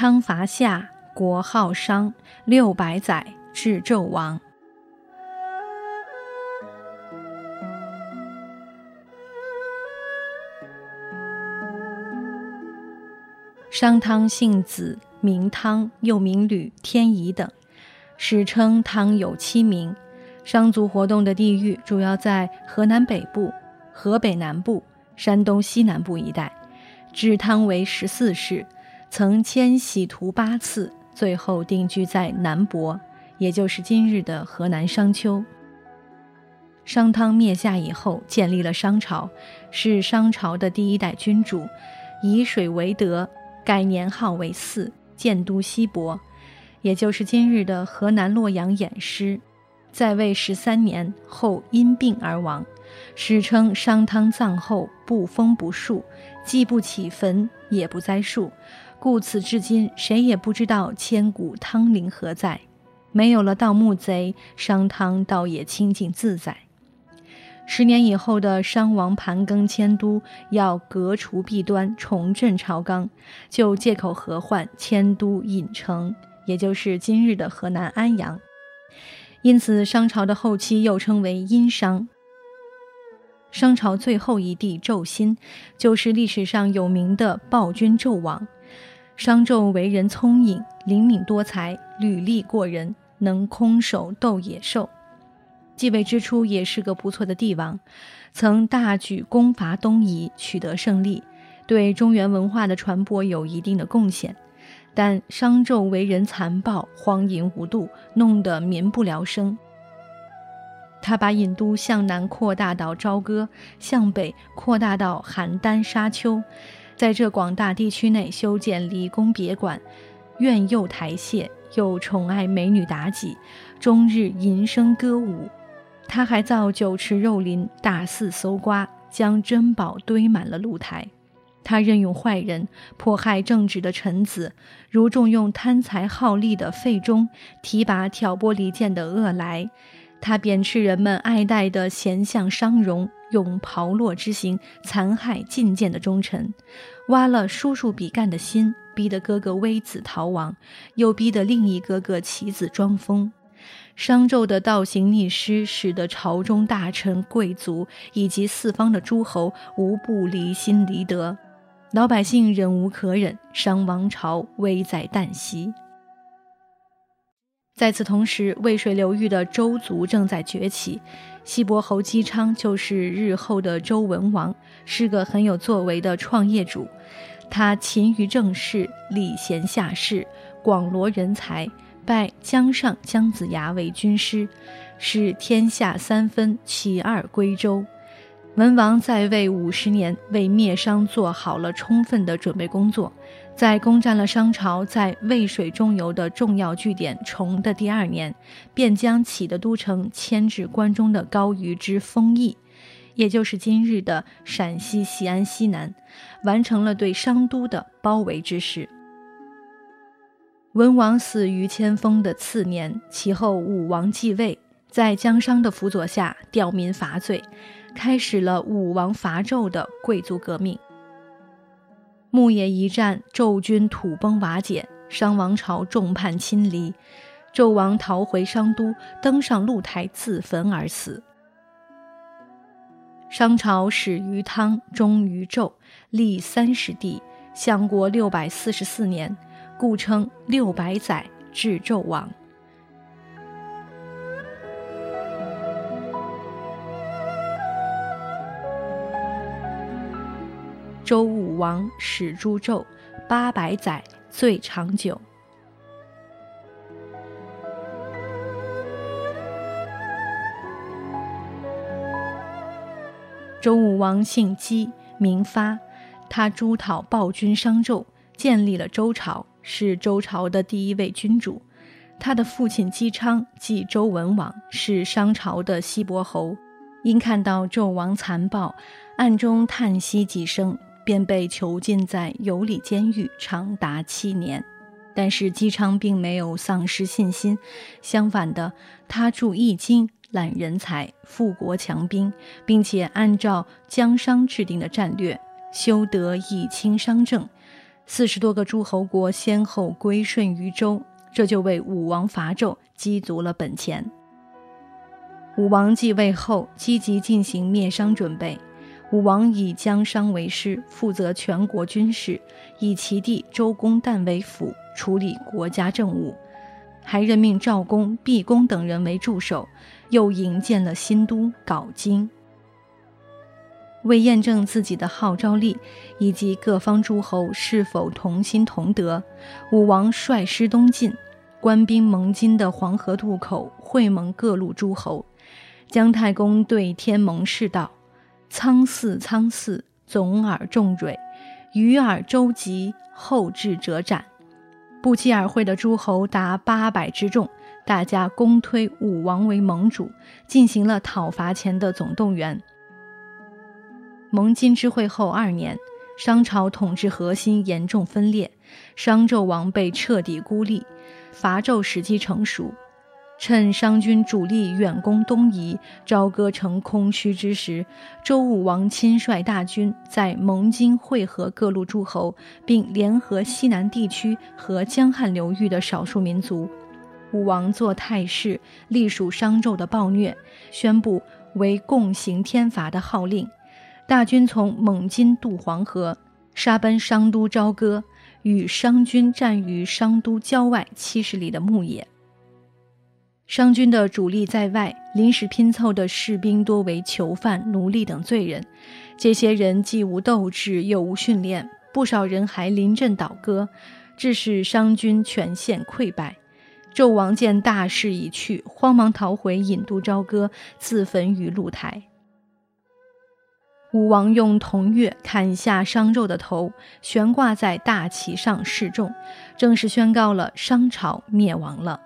汤伐夏，国号商，六百载，至纣王。商汤姓子，名汤，又名吕、天仪等，史称汤有七名。商族活动的地域主要在河南北部、河北南部、山东西南部一带，置汤为十四世。曾迁徙图八次，最后定居在南亳，也就是今日的河南商丘。商汤灭夏以后，建立了商朝，是商朝的第一代君主，以水为德，改年号为嗣，建都西亳，也就是今日的河南洛阳偃师。在位十三年后，因病而亡，史称商汤葬后不封不树，既不起坟，也不栽树。故此，至今谁也不知道千古汤陵何在。没有了盗墓贼，商汤倒也清静自在。十年以后的商王盘庚迁都，要革除弊端，重振朝纲，就借口何患迁都郢城，也就是今日的河南安阳。因此，商朝的后期又称为殷商。商朝最后一帝纣辛，就是历史上有名的暴君纣王。商纣为人聪颖、灵敏多才，履历过人，能空手斗野兽。继位之初也是个不错的帝王，曾大举攻伐东夷，取得胜利，对中原文化的传播有一定的贡献。但商纣为人残暴、荒淫无度，弄得民不聊生。他把尹都向南扩大到朝歌，向北扩大到邯郸、沙丘。在这广大地区内修建离宫别馆，苑囿台榭，又宠爱美女妲己，终日吟声歌舞。他还造酒池肉林，大肆搜刮，将珍宝堆满了露台。他任用坏人，迫害正直的臣子，如重用贪财好利的费忠，提拔挑拨离间的恶来。他贬斥人们爱戴的贤相商容。用炮烙之刑残害进谏的忠臣，挖了叔叔比干的心，逼得哥哥微子逃亡，又逼得另一哥哥其子装疯。商纣的倒行逆施，使得朝中大臣、贵族以及四方的诸侯无不离心离德，老百姓忍无可忍，商王朝危在旦夕。在此同时，渭水流域的周族正在崛起。西伯侯姬昌就是日后的周文王，是个很有作为的创业主。他勤于政事，礼贤下士，广罗人才，拜姜尚、姜子牙为军师，使天下三分其二归周。文王在位五十年，为灭商做好了充分的准备工作。在攻占了商朝在渭水中游的重要据点崇的第二年，便将起的都城迁至关中的高于之丰邑，也就是今日的陕西西安西南，完成了对商都的包围之势。文王死于迁封的次年，其后武王继位，在姜商的辅佐下吊民伐罪，开始了武王伐纣的贵族革命。牧野一战，纣军土崩瓦解，商王朝众叛亲离，纣王逃回商都，登上露台自焚而死。商朝始于汤，终于纣，历三十帝，相国六百四十四年，故称六百载，至纣王。周武王始诛纣，八百载最长久。周武王姓姬，名发，他诸讨暴君商纣，建立了周朝，是周朝的第一位君主。他的父亲姬昌即周文王，是商朝的西伯侯。因看到纣王残暴，暗中叹息几声，便被囚禁在有里监狱，长达七年。但是姬昌并没有丧失信心，相反的，他著《易经》，揽人才，富国强兵，并且按照姜商制定的战略，修德以清商政，四十多个诸侯国先后归顺于周。这就为武王伐纣积足了本钱。武王继位后，积极进行灭商准备。武王以姜商为师，负责全国军事；以其弟周公旦为辅，处理国家政务，还任命赵公、毕公等人为助手，又营建了新都镐京。为验证自己的号召力以及各方诸侯是否同心同德，武王率师东进，官兵盟津的黄河渡口会盟各路诸侯。姜太公对天盟誓道：“苍驷苍驷，总而众蕊；鱼而周集，后至者斩。”不期而会的诸侯达八百之众，大家公推武王为盟主，进行了讨伐前的总动员。盟津之会后二年，商朝统治核心严重分裂，商纣王被彻底孤立，伐纣时机成熟。趁商军主力远攻东夷，朝歌城空虚之时，周武王亲率大军在盟津会合各路诸侯，并联合西南地区和江汉流域的少数民族。武王做态势，隶属商纣的暴虐，宣布为共行天罚的号令。大军从蒙津渡黄河，杀奔商都朝歌，与商军战于商都郊外七十里的牧野。商军的主力在外，临时拼凑的士兵多为囚犯、奴隶等罪人。这些人既无斗志，又无训练，不少人还临阵倒戈，致使商军全线溃败。纣王见大势已去，慌忙逃回郢都朝歌，自焚于露台。武王用铜钺砍下商纣的头，悬挂在大旗上示众，正式宣告了商朝灭亡了。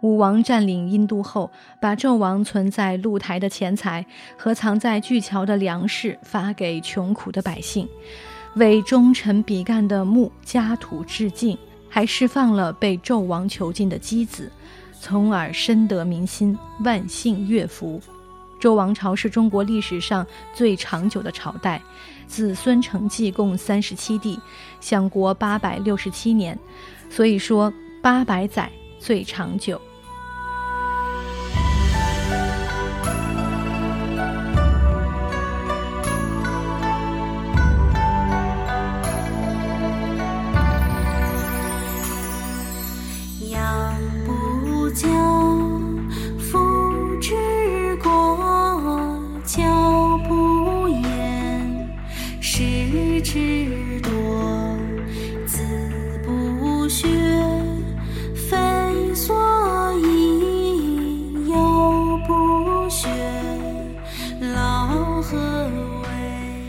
武王占领殷都后，把纣王存在露台的钱财和藏在巨桥的粮食发给穷苦的百姓，为忠臣比干的墓家土致敬，还释放了被纣王囚禁的箕子，从而深得民心，万姓乐服。周王朝是中国历史上最长久的朝代，子孙承继共三十七帝，享国八百六十七年，所以说八百载最长久。